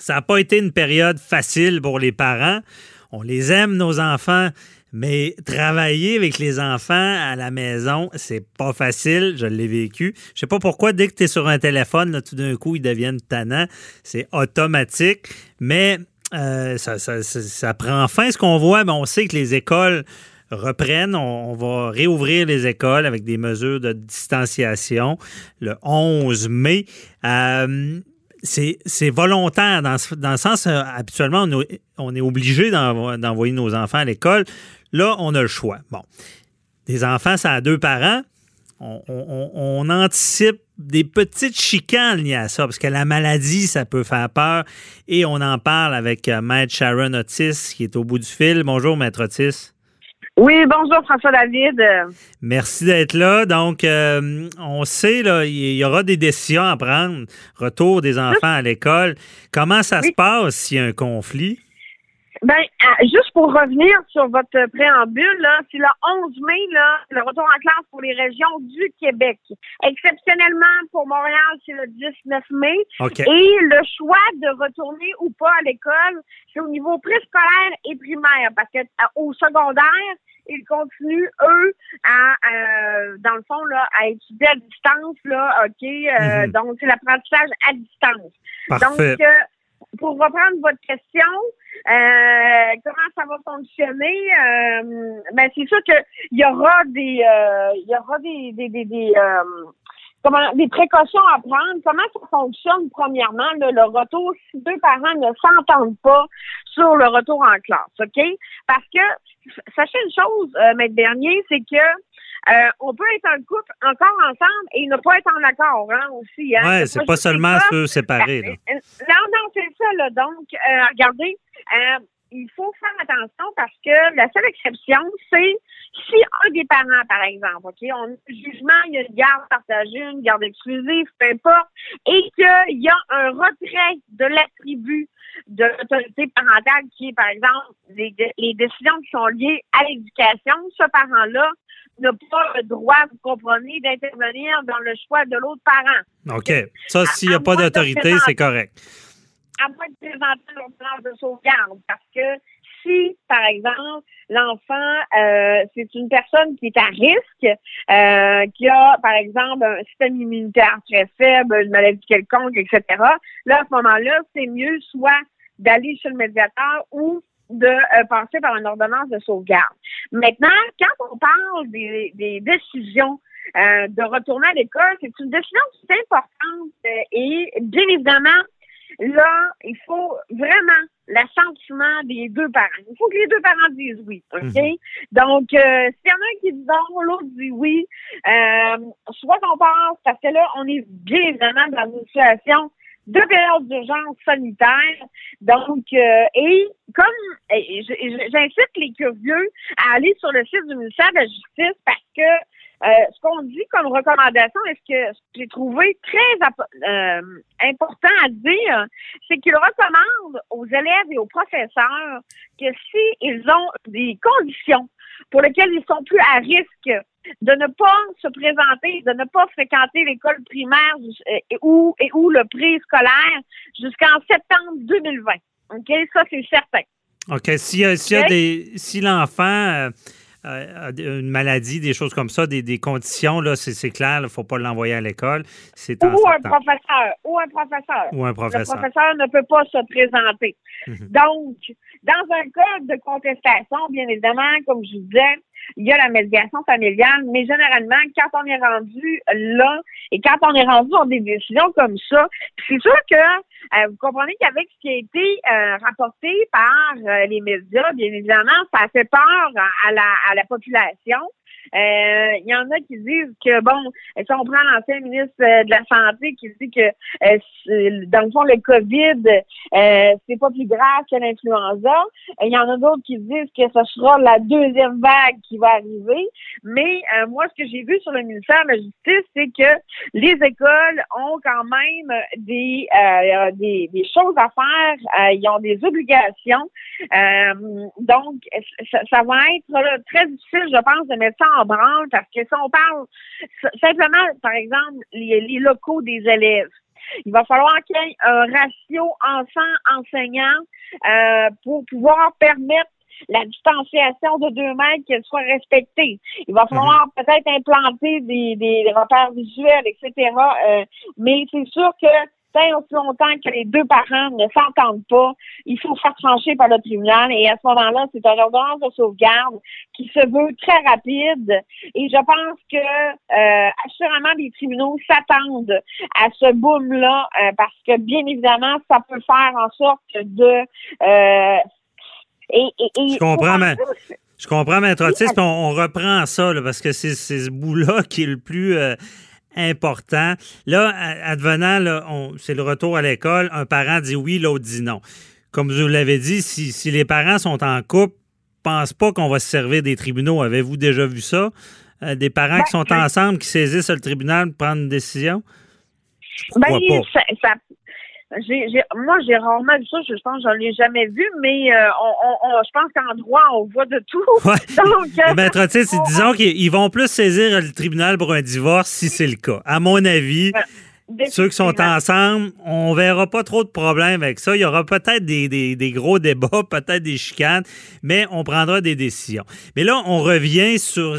Ça n'a pas été une période facile pour les parents. On les aime, nos enfants, mais travailler avec les enfants à la maison, c'est pas facile. Je l'ai vécu. Je sais pas pourquoi, dès que tu es sur un téléphone, tout d'un coup, ils deviennent tannants. C'est automatique. Mais euh, ça, prend fin. Ce qu'on voit, mais on sait que les écoles reprennent. On, va réouvrir les écoles avec des mesures de distanciation le 11 mai. Euh, c'est volontaire dans, le sens, euh, habituellement, on, est obligé d'envoyer nos enfants à l'école. Là, on a le choix. Bon, des enfants, ça a deux parents. On, anticipe des petites chicanes liées à ça, parce que la maladie, ça peut faire peur. Et on en parle avec euh, Maître Sharon Otis, qui est au bout du fil. Bonjour, Maître Otis. Oui, bonjour François David. Merci d'être là. Donc, euh, on sait, là, il y aura des décisions à prendre. Retour des enfants à l'école. Comment ça se passe s'il y a un conflit? Ben, euh, juste pour revenir sur votre préambule, là, c'est le 11 mai, là, le retour en classe pour les régions du Québec. Exceptionnellement, pour Montréal, c'est le 19 mai. Et le choix de retourner ou pas à l'école, c'est au niveau préscolaire et primaire, parce que euh, au secondaire, ils continuent, eux, à, euh, dans le fond, là, à étudier à distance, là, OK? Mhm. Donc, c'est l'apprentissage à distance. Parfait. Donc, pour reprendre votre question, euh, comment ça va fonctionner? Euh, Ben c'est sûr que il y aura des euh, il y aura des des des, des comment des précautions à prendre. Comment ça fonctionne premièrement le retour si deux parents ne s'entendent pas sur le retour en classe, ok? Parce que sachez une chose, maître Bernier, c'est que euh, on peut être un couple encore ensemble et ne pas être en accord hein, aussi. Hein? Oui, c'est pas seulement ceux séparés. Là. Euh, non, non, c'est ça. Là. Donc, euh, regardez, il faut faire attention parce que la seule exception, c'est si un des parents, par exemple, OK, on a un jugement, il y a une garde partagée, une garde exclusive, peu importe, et qu'il y a un retrait de l'attribut de l'autorité parentale qui est, par exemple, les, les décisions qui sont liées à l'éducation, ce parent-là n'a pas le droit, vous comprenez, d'intervenir dans le choix de l'autre parent. OK. Ça, s'il n'y a pas d'autorité, c'est correct. À moins de présenter leur plan de sauvegarde. Parce que si, par exemple, l'enfant, euh, c'est une personne qui est à risque, euh, qui a, par exemple, un système immunitaire très faible, une maladie quelconque, etc., là, à ce moment-là, c'est mieux soit d'aller chez le médiateur ou de euh, passer par une ordonnance de sauvegarde. Maintenant, quand on parle des, décisions euh, de retourner à l'école, c'est une décision qui est importante euh, et bien évidemment, là, il faut vraiment l'assentiment des deux parents. Il faut que les deux parents disent oui, OK? Mhm. Donc, s'il y en a un qui dit non, l'autre dit oui, soit on pense, parce que là, on est bien évidemment dans une situation deux périodes d'urgence sanitaire. Donc, euh, et comme j'incite les curieux à aller sur le site du ministère de la Justice parce que euh, ce qu'on dit comme recommandation, est ce que j'ai trouvé très euh, important à dire, c'est qu'il recommande aux élèves et aux professeurs que s'ils ont des conditions pour lesquelles ils sont plus à risque de ne pas se présenter, de ne pas fréquenter l'école primaire euh, et ou, et ou le préscolaire jusqu'en septembre 2020. OK? Ça, c'est certain. OK. S'il y a, des. Si l'enfant. Euh, une maladie, des choses comme ça, des, conditions, là, c'est clair, il ne faut pas l'envoyer à l'école. Ou un professeur. Ou un professeur. Ou un professeur. Le professeur ne peut pas se présenter. Mhm. Donc, dans un cas de contestation, bien évidemment, comme je vous disais, il y a la médiation familiale, mais généralement, quand on est rendu là et quand on est rendu dans des décisions comme ça, c'est sûr que euh, vous comprenez qu'avec ce qui a été euh, rapporté par euh, les médias, bien évidemment, ça fait peur à la, à la population. Euh, il y en a qui disent que, bon, si on prend l'ancien ministre euh, de la Santé qui dit que, euh, dans le fond, le COVID, c'est pas plus grave que l'influenza. Il y en a d'autres qui disent que ce sera la deuxième vague qui va arriver. Mais moi, ce que j'ai vu sur le ministère de la Justice, c'est que les écoles ont quand même des, des, des, choses à faire. ils ont des obligations. donc, ça, ça va être très difficile, je pense, de mettre ça en branle parce que si on parle simplement, par exemple, les, locaux des élèves, Il va falloir qu'il y ait un ratio enfant-enseignant euh, pour pouvoir permettre la distanciation de deux mètres qu'elle soit respectée. Il va falloir mhm. peut-être implanter des, des, repères visuels, etc. Euh, mais c'est sûr que tant aussi longtemps que les deux parents ne s'entendent pas, il faut faire trancher par le tribunal. Et à ce moment-là, c'est un ordonnance de sauvegarde qui se veut très rapide. Et je pense que euh, assurément les tribunaux s'attendent à ce boom-là euh, parce que bien évidemment, ça peut faire en sorte de euh, je comprends, mais, je comprends, Maître Otis, on, on, reprend ça, parce que c'est ce bout-là qui est le plus euh, important. Là, advenant, c'est le retour à l'école, un parent dit oui, l'autre dit non. Comme je vous l'avais dit, si, les parents sont en couple, pense pas qu'on va se servir des tribunaux. Avez-vous déjà vu ça? Euh, des parents qui ben, sont ensemble, qui saisissent le tribunal pour prendre une décision? Ben, ça, moi, j'ai rarement vu ça. Je pense que j'en ai jamais vu, mais euh, on, je pense qu'en droit, on voit de tout. Donc, euh, Maître disons qu'ils vont plus saisir le tribunal pour un divorce si c'est le cas. À mon avis, ceux qui sont ensemble, on verra pas trop de problèmes avec ça. Il y aura peut-être des, des, gros débats, peut-être des chicanes, mais on prendra des décisions. Mais là, on revient sur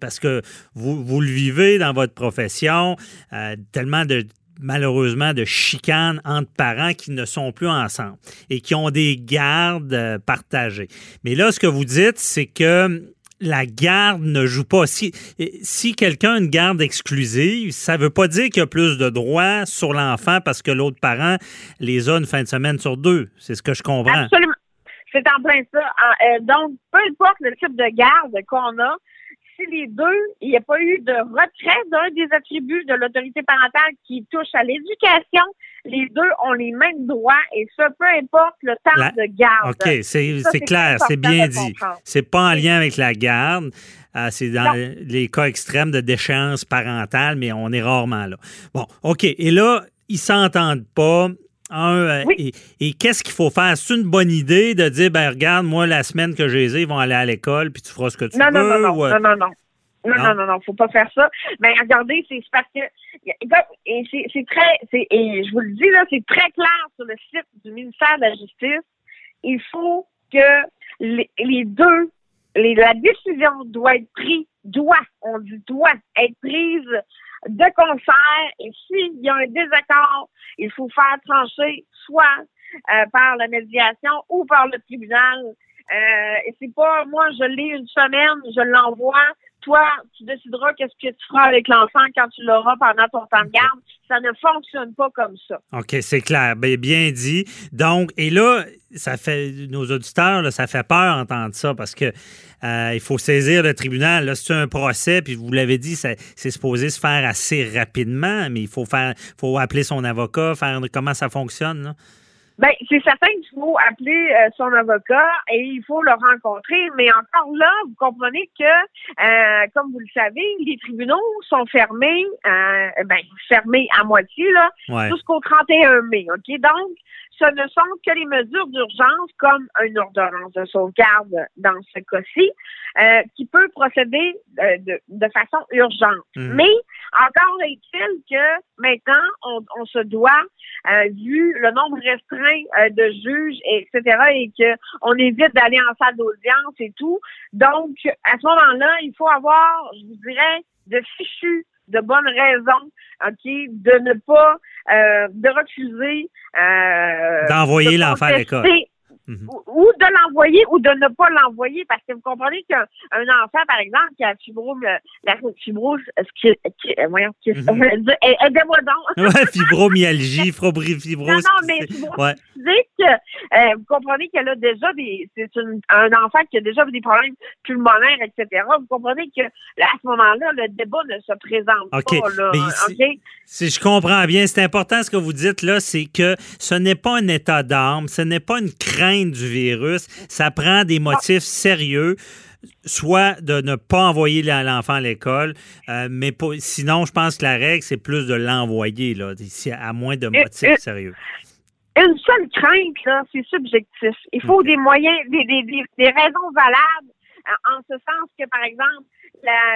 parce que vous, vous le vivez dans votre profession, euh, tellement de malheureusement de chicanes entre parents qui ne sont plus ensemble et qui ont des gardes euh, partagées. Mais là, ce que vous dites, c'est que la garde ne joue pas. Si, quelqu'un a une garde exclusive, ça ne veut pas dire qu'il y a plus de droits sur l'enfant parce que l'autre parent les a une fin de semaine sur deux. C'est ce que je comprends. Absolument. C'est en plein ça. Euh, donc, peu importe le type de garde qu'on a, les deux, il n'y a pas eu de retrait d'un des attributs de l'autorité parentale qui touche à l'éducation, les deux ont les mêmes droits et ça, peu importe le temps de garde. OK, c'est clair, c'est bien dit. C'est pas en lien avec la garde. Euh, c'est dans les cas extrêmes de déchéance parentale, mais on est rarement là. Bon, OK. Et là, ils s'entendent pas. Euh, et, qu'est-ce qu'il faut faire? C'est une bonne idée de dire, ben regarde, moi, la semaine que j'ai ils vont aller à l'école, puis tu feras ce que tu veux? Non, non, non, non, non, non. Non, non, non, non, faut pas faire ça. Mais regardez, c'est parce que et c'est très et je vous le dis là, c'est très clair sur le site du ministère de la Justice. Il faut que les, les deux les, la décision doit être prise, doit, on dit doit être prise de concert et s'il y a un désaccord, il faut faire trancher soit euh, par la médiation ou par le tribunal. Euh, et c'est pas moi, je l'ai une semaine, je l'envoie. Toi, tu décideras qu'est-ce que tu feras avec l'enfant quand tu l'auras pendant ton temps de garde. Ça ne fonctionne pas comme ça. OK, c'est clair. Bien, bien dit. Donc, et là, ça fait nos auditeurs, ça fait peur d'entendre ça parce que euh, il faut saisir le tribunal. Là, c'est un procès, puis vous l'avez dit, c'est supposé se faire assez rapidement, mais il faut faire, faut appeler son avocat, faire comment ça fonctionne. Là. Ben, c'est certain qu'il faut appeler euh, son avocat et il faut le rencontrer. Mais encore là, vous comprenez que, euh, comme vous le savez, les tribunaux sont fermés, euh, ben, fermés à moitié, là, jusqu'au 31 mai. OK? Donc, ce ne sont que les mesures d'urgence, comme une ordonnance de sauvegarde dans ce cas-ci, euh, qui peut procéder euh, de, de, façon urgente. Mhm. Mais encore est-il que maintenant, on, on se doit, euh, vu le nombre restreint de juges, etc., et qu'on évite d'aller en salle d'audience et tout. Donc, à ce moment-là, il faut avoir, je vous dirais, de fichus de bonnes raisons, OK, de ne pas, euh, de refuser. Euh, D'envoyer l'enfant à l'école. Mhm. ou, de l'envoyer ou de ne pas l'envoyer parce que vous comprenez qu'un enfant, par exemple, qui a fibrome, la fibrose, ce qui, qui euh, voyons, qui, mm -hmm. aidez-moi donc. ouais, fibromyalgie, fibrose. Non, non, mais fibrose ouais. que, euh, vous comprenez qu'elle a déjà des, c'est un enfant qui a déjà des problèmes pulmonaires, etc. Vous comprenez que, là, à ce moment-là, le débat ne se présente pas, là. Mais Si je comprends bien, c'est important ce que vous dites, là, c'est que ce n'est pas un état d'âme, ce n'est pas une crainte du virus, ça prend des motifs sérieux soit de ne pas envoyer l'enfant à l'école, euh, mais sinon, je pense que la règle, c'est plus de l'envoyer, là, à moins de motifs sérieux. Une seule crainte, là, c'est subjectif. Il faut des moyens, des, des, des, raisons valables, en ce sens que, par exemple,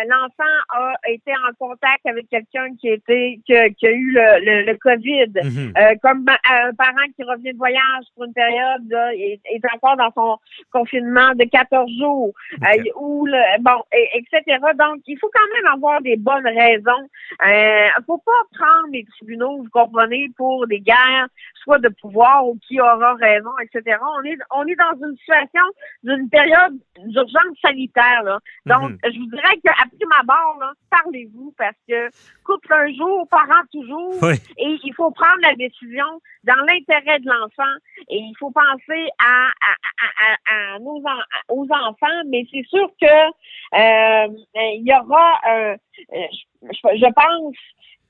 l'enfant a été en contact avec quelqu'un qui était qui, a eu le, le, COVID, mhm. euh, comme un parent qui revient de voyage pour une période là, est, est, encore dans son confinement de 14 jours, euh, ou le, bon, etc. Donc, il faut quand même avoir des bonnes raisons. Euh, faut pas prendre les tribunaux, vous comprenez, pour des guerres, soit de pouvoir ou qui aura raison, etc. On est on est dans une situation d'une période d'urgence sanitaire. Là. Donc, mhm. je vous dirais qu'après ma barre, parlez-vous parce que couple un jour, parent toujours. Et il faut prendre la décision dans l'intérêt de l'enfant et il faut penser à, à, nos aux enfants, mais c'est sûr que euh, il y aura, euh, je pense,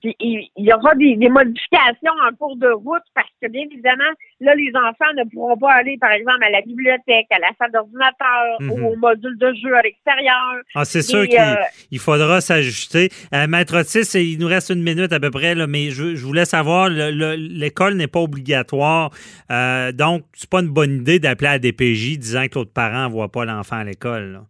il y aura des, modifications en cours de route parce que, bien évidemment, là, les enfants ne pourront pas aller, par exemple, à la bibliothèque, à la salle d'ordinateur ou mhm. au module de jeu à l'extérieur. Ah, c'est sûr qu'il euh, faudra s'ajuster. Euh, Maître Otis, il nous reste une minute à peu près, là, mais je, voulais savoir, l'école n'est pas obligatoire, euh, donc c'est pas une bonne idée d'appeler à DPJ disant que l'autre parent ne voit pas l'enfant à l'école.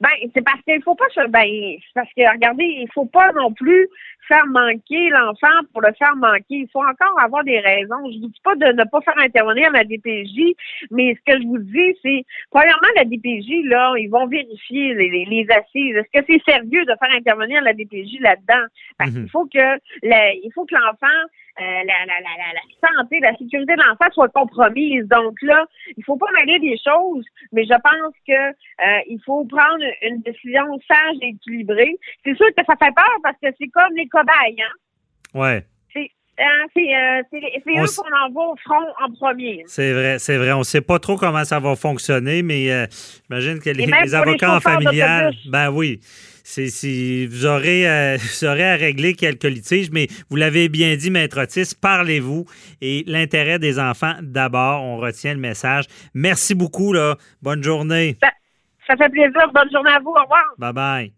Ben, c'est parce qu'il faut pas se. Ben, parce que regardez, il faut pas non plus faire manquer l'enfant pour le faire manquer. Il faut encore avoir des raisons. Je vous dis pas de ne pas faire intervenir la DPJ, mais ce que je vous dis, c'est premièrement la DPJ là, ils vont vérifier les, les, assises. Est-ce que c'est sérieux de faire intervenir la DPJ là-dedans? Parce qu'il mhm. faut que il faut que l'enfant la, la, la, la, santé, la sécurité de l'enfant soit compromise. Donc là, il faut pas mêler des choses, mais je pense que euh, il faut prendre une décision sage et équilibrée. C'est sûr que ça fait peur parce que c'est comme les cobayes, hein? Ouais. C'est hein, euh, eux qu'on envoie au front en premier. C'est vrai, c'est vrai. On ne sait pas trop comment ça va fonctionner, mais j'imagine que les, avocats en familial, ben oui, c'est, vous, aurez, euh, vous aurez à régler quelques litiges, mais vous l'avez bien dit, Maître Otis, parlez-vous et l'intérêt des enfants d'abord. On retient le message. Merci beaucoup. Là. Bonne journée. Ça, ça fait plaisir. Bonne journée à vous. Au revoir. Bye bye.